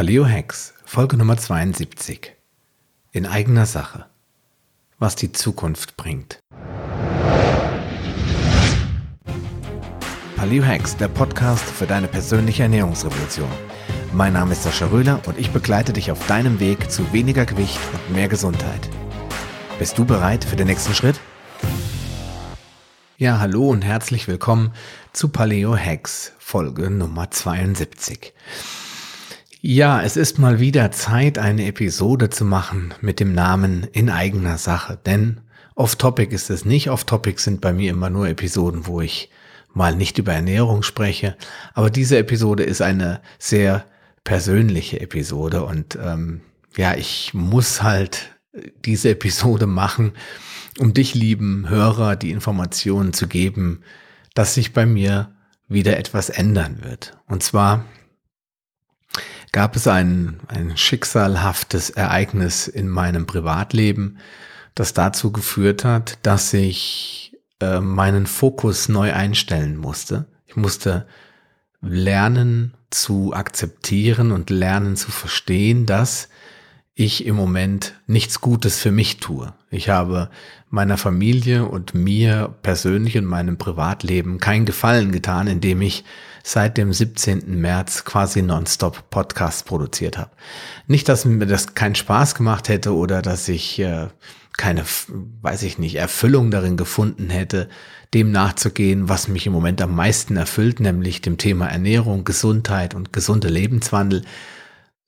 Paleo Hacks, Folge Nummer 72. In eigener Sache. Was die Zukunft bringt. Paleo Hacks, der Podcast für deine persönliche Ernährungsrevolution. Mein Name ist Sascha Röhler und ich begleite dich auf deinem Weg zu weniger Gewicht und mehr Gesundheit. Bist du bereit für den nächsten Schritt? Ja, hallo und herzlich willkommen zu Paleo Hacks, Folge Nummer 72. Ja, es ist mal wieder Zeit, eine Episode zu machen mit dem Namen In eigener Sache. Denn off-topic ist es nicht. Off-topic sind bei mir immer nur Episoden, wo ich mal nicht über Ernährung spreche. Aber diese Episode ist eine sehr persönliche Episode und ähm, ja, ich muss halt diese Episode machen, um dich, lieben Hörer, die Informationen zu geben, dass sich bei mir wieder etwas ändern wird. Und zwar gab es ein, ein schicksalhaftes Ereignis in meinem Privatleben, das dazu geführt hat, dass ich äh, meinen Fokus neu einstellen musste. Ich musste lernen zu akzeptieren und lernen zu verstehen, dass ich im Moment nichts Gutes für mich tue. Ich habe meiner Familie und mir persönlich und meinem Privatleben keinen Gefallen getan, indem ich seit dem 17. März quasi nonstop Podcasts produziert habe. Nicht, dass mir das keinen Spaß gemacht hätte oder dass ich äh, keine, weiß ich nicht, Erfüllung darin gefunden hätte, dem nachzugehen, was mich im Moment am meisten erfüllt, nämlich dem Thema Ernährung, Gesundheit und gesunde Lebenswandel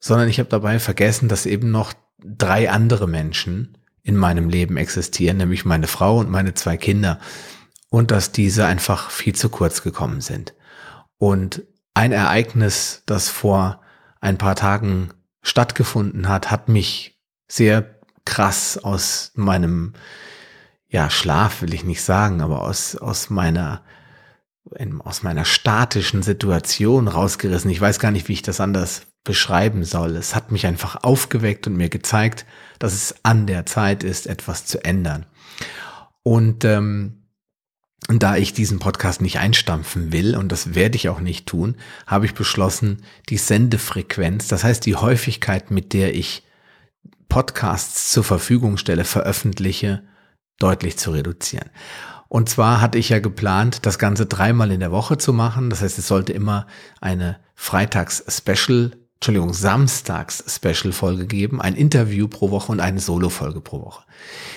sondern ich habe dabei vergessen, dass eben noch drei andere Menschen in meinem Leben existieren, nämlich meine Frau und meine zwei Kinder und dass diese einfach viel zu kurz gekommen sind. Und ein Ereignis, das vor ein paar Tagen stattgefunden hat, hat mich sehr krass aus meinem ja, Schlaf will ich nicht sagen, aber aus, aus meiner aus meiner statischen Situation rausgerissen. Ich weiß gar nicht, wie ich das anders beschreiben soll. Es hat mich einfach aufgeweckt und mir gezeigt, dass es an der Zeit ist, etwas zu ändern. Und ähm, da ich diesen Podcast nicht einstampfen will, und das werde ich auch nicht tun, habe ich beschlossen, die Sendefrequenz, das heißt die Häufigkeit, mit der ich Podcasts zur Verfügung stelle, veröffentliche, deutlich zu reduzieren. Und zwar hatte ich ja geplant, das Ganze dreimal in der Woche zu machen. Das heißt, es sollte immer eine Freitags-Special, Entschuldigung, Samstags-Special-Folge geben, ein Interview pro Woche und eine Solo-Folge pro Woche.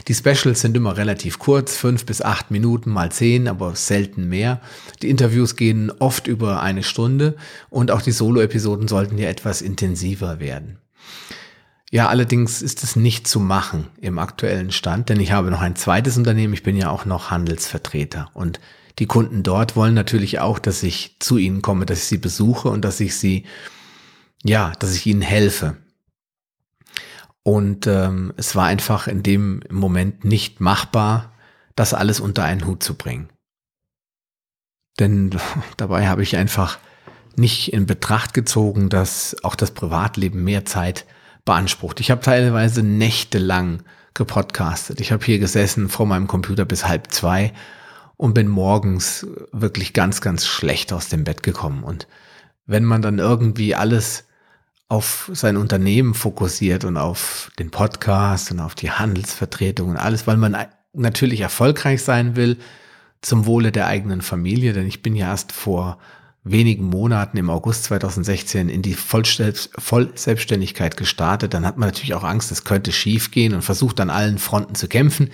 Die Specials sind immer relativ kurz, fünf bis acht Minuten mal zehn, aber selten mehr. Die Interviews gehen oft über eine Stunde und auch die Solo-Episoden sollten ja etwas intensiver werden. Ja, allerdings ist es nicht zu machen im aktuellen Stand, denn ich habe noch ein zweites Unternehmen. Ich bin ja auch noch Handelsvertreter und die Kunden dort wollen natürlich auch, dass ich zu ihnen komme, dass ich sie besuche und dass ich sie, ja, dass ich ihnen helfe. Und ähm, es war einfach in dem Moment nicht machbar, das alles unter einen Hut zu bringen. Denn dabei habe ich einfach nicht in Betracht gezogen, dass auch das Privatleben mehr Zeit beansprucht. Ich habe teilweise nächtelang gepodcastet. Ich habe hier gesessen vor meinem Computer bis halb zwei und bin morgens wirklich ganz, ganz schlecht aus dem Bett gekommen. Und wenn man dann irgendwie alles auf sein Unternehmen fokussiert und auf den Podcast und auf die Handelsvertretung und alles, weil man natürlich erfolgreich sein will zum Wohle der eigenen Familie, denn ich bin ja erst vor wenigen Monaten im August 2016 in die Vollselbstständigkeit gestartet, dann hat man natürlich auch Angst, es könnte schief gehen und versucht an allen Fronten zu kämpfen.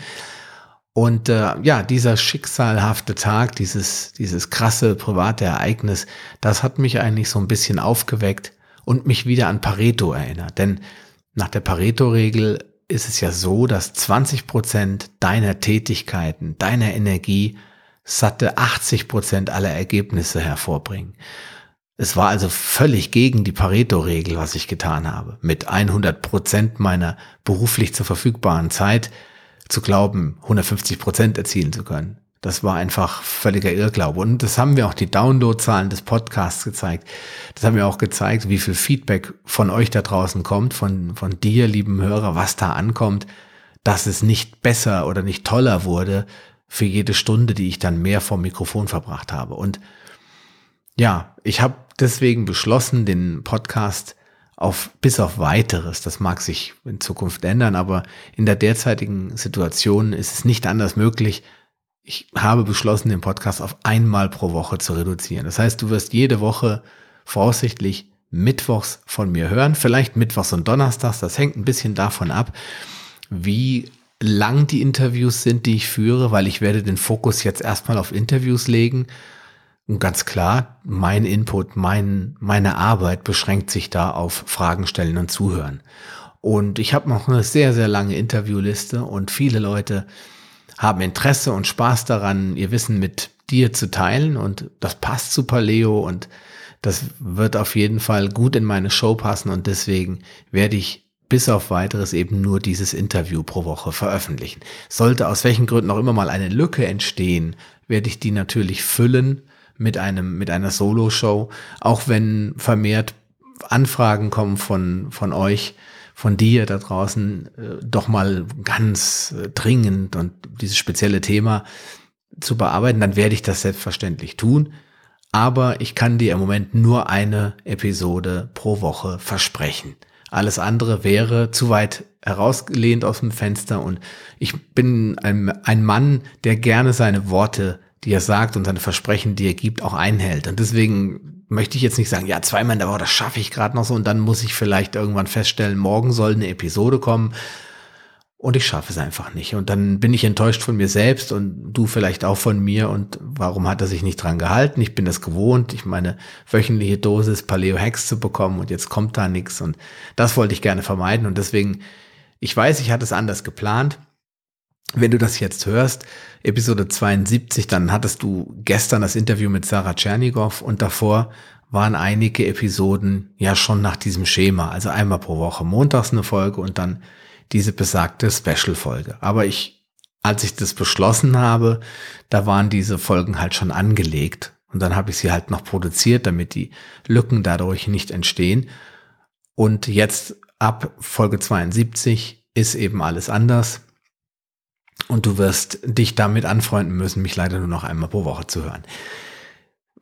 Und äh, ja, dieser schicksalhafte Tag, dieses, dieses krasse private Ereignis, das hat mich eigentlich so ein bisschen aufgeweckt und mich wieder an Pareto erinnert. Denn nach der Pareto-Regel ist es ja so, dass 20 Prozent deiner Tätigkeiten, deiner Energie satte 80 Prozent aller Ergebnisse hervorbringen. Es war also völlig gegen die Pareto-Regel, was ich getan habe. Mit 100 Prozent meiner beruflich zur verfügbaren Zeit zu glauben, 150 Prozent erzielen zu können. Das war einfach völliger Irrglaube. Und das haben wir auch die Downloadzahlen des Podcasts gezeigt. Das haben wir auch gezeigt, wie viel Feedback von euch da draußen kommt, von, von dir, lieben Hörer, was da ankommt, dass es nicht besser oder nicht toller wurde, für jede Stunde, die ich dann mehr vom Mikrofon verbracht habe. Und ja, ich habe deswegen beschlossen, den Podcast auf, bis auf weiteres. Das mag sich in Zukunft ändern, aber in der derzeitigen Situation ist es nicht anders möglich. Ich habe beschlossen, den Podcast auf einmal pro Woche zu reduzieren. Das heißt, du wirst jede Woche voraussichtlich mittwochs von mir hören, vielleicht mittwochs und donnerstags. Das hängt ein bisschen davon ab, wie lang die Interviews sind, die ich führe, weil ich werde den Fokus jetzt erstmal auf Interviews legen. Und ganz klar, mein Input, mein, meine Arbeit beschränkt sich da auf Fragen stellen und zuhören. Und ich habe noch eine sehr, sehr lange Interviewliste und viele Leute haben Interesse und Spaß daran, ihr Wissen mit dir zu teilen. Und das passt zu Paleo und das wird auf jeden Fall gut in meine Show passen. Und deswegen werde ich bis auf weiteres eben nur dieses Interview pro Woche veröffentlichen. Sollte aus welchen Gründen auch immer mal eine Lücke entstehen, werde ich die natürlich füllen mit einem, mit einer Solo-Show, auch wenn vermehrt Anfragen kommen von, von euch, von dir da draußen, äh, doch mal ganz äh, dringend und dieses spezielle Thema zu bearbeiten, dann werde ich das selbstverständlich tun. Aber ich kann dir im Moment nur eine Episode pro Woche versprechen. Alles andere wäre zu weit herausgelehnt aus dem Fenster und ich bin ein, ein Mann, der gerne seine Worte, die er sagt und seine Versprechen, die er gibt, auch einhält. Und deswegen möchte ich jetzt nicht sagen, ja, zweimal in der Woche, das schaffe ich gerade noch so und dann muss ich vielleicht irgendwann feststellen, morgen soll eine Episode kommen und ich schaffe es einfach nicht. Und dann bin ich enttäuscht von mir selbst und du vielleicht auch von mir. Und warum hat er sich nicht dran gehalten? Ich bin das gewohnt, ich meine wöchentliche Dosis Paleo Hacks zu bekommen und jetzt kommt da nichts. Und das wollte ich gerne vermeiden. Und deswegen, ich weiß, ich hatte es anders geplant. Wenn du das jetzt hörst, Episode 72, dann hattest du gestern das Interview mit Sarah Tschernigow und davor waren einige Episoden ja schon nach diesem Schema. Also einmal pro Woche montags eine Folge und dann diese besagte Special-Folge. Aber ich, als ich das beschlossen habe, da waren diese Folgen halt schon angelegt. Und dann habe ich sie halt noch produziert, damit die Lücken dadurch nicht entstehen. Und jetzt ab Folge 72 ist eben alles anders. Und du wirst dich damit anfreunden müssen, mich leider nur noch einmal pro Woche zu hören.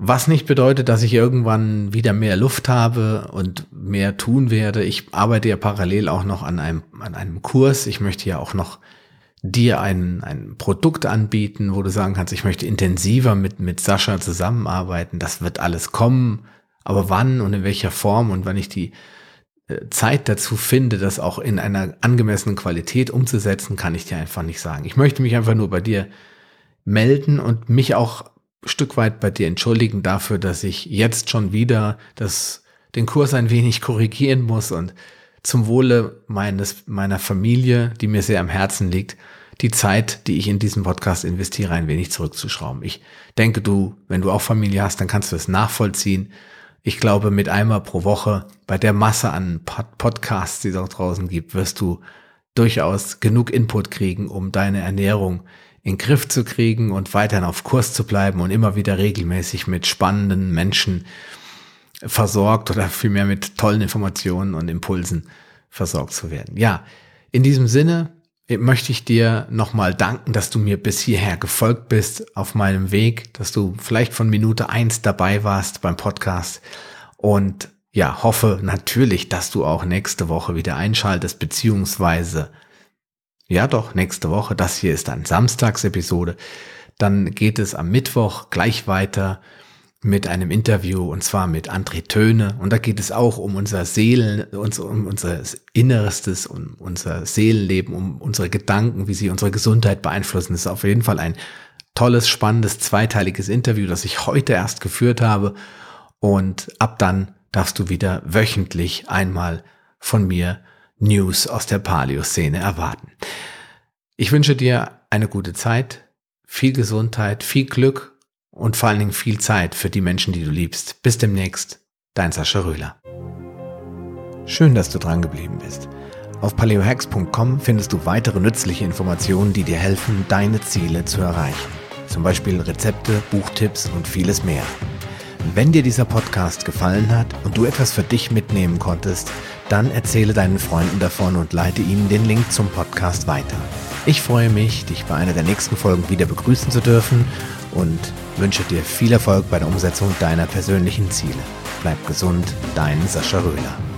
Was nicht bedeutet, dass ich irgendwann wieder mehr Luft habe und mehr tun werde. Ich arbeite ja parallel auch noch an einem, an einem Kurs. Ich möchte ja auch noch dir ein, ein Produkt anbieten, wo du sagen kannst, ich möchte intensiver mit, mit Sascha zusammenarbeiten. Das wird alles kommen. Aber wann und in welcher Form und wann ich die Zeit dazu finde, das auch in einer angemessenen Qualität umzusetzen, kann ich dir einfach nicht sagen. Ich möchte mich einfach nur bei dir melden und mich auch Stück weit bei dir entschuldigen dafür, dass ich jetzt schon wieder das, den Kurs ein wenig korrigieren muss und zum Wohle meines, meiner Familie, die mir sehr am Herzen liegt, die Zeit, die ich in diesen Podcast investiere, ein wenig zurückzuschrauben. Ich denke, du, wenn du auch Familie hast, dann kannst du es nachvollziehen. Ich glaube, mit einmal pro Woche bei der Masse an Podcasts, die es auch draußen gibt, wirst du durchaus genug Input kriegen, um deine Ernährung in den Griff zu kriegen und weiterhin auf Kurs zu bleiben und immer wieder regelmäßig mit spannenden Menschen versorgt oder vielmehr mit tollen Informationen und Impulsen versorgt zu werden. Ja, in diesem Sinne möchte ich dir nochmal danken, dass du mir bis hierher gefolgt bist auf meinem Weg, dass du vielleicht von Minute eins dabei warst beim Podcast und ja, hoffe natürlich, dass du auch nächste Woche wieder einschaltest, beziehungsweise ja, doch, nächste Woche. Das hier ist dann Samstagsepisode. Dann geht es am Mittwoch gleich weiter mit einem Interview und zwar mit André Töne. Und da geht es auch um unser Seelen, um unser Innerstes, um unser Seelenleben, um unsere Gedanken, wie sie unsere Gesundheit beeinflussen. Das ist auf jeden Fall ein tolles, spannendes, zweiteiliges Interview, das ich heute erst geführt habe. Und ab dann darfst du wieder wöchentlich einmal von mir News aus der Paleo-Szene erwarten. Ich wünsche dir eine gute Zeit, viel Gesundheit, viel Glück und vor allen Dingen viel Zeit für die Menschen, die du liebst. Bis demnächst, dein Sascha Röhler. Schön, dass du dran geblieben bist. Auf paleohacks.com findest du weitere nützliche Informationen, die dir helfen, deine Ziele zu erreichen. Zum Beispiel Rezepte, Buchtipps und vieles mehr. Wenn dir dieser Podcast gefallen hat und du etwas für dich mitnehmen konntest, dann erzähle deinen Freunden davon und leite ihnen den Link zum Podcast weiter. Ich freue mich, dich bei einer der nächsten Folgen wieder begrüßen zu dürfen und wünsche dir viel Erfolg bei der Umsetzung deiner persönlichen Ziele. Bleib gesund, dein Sascha Röhler.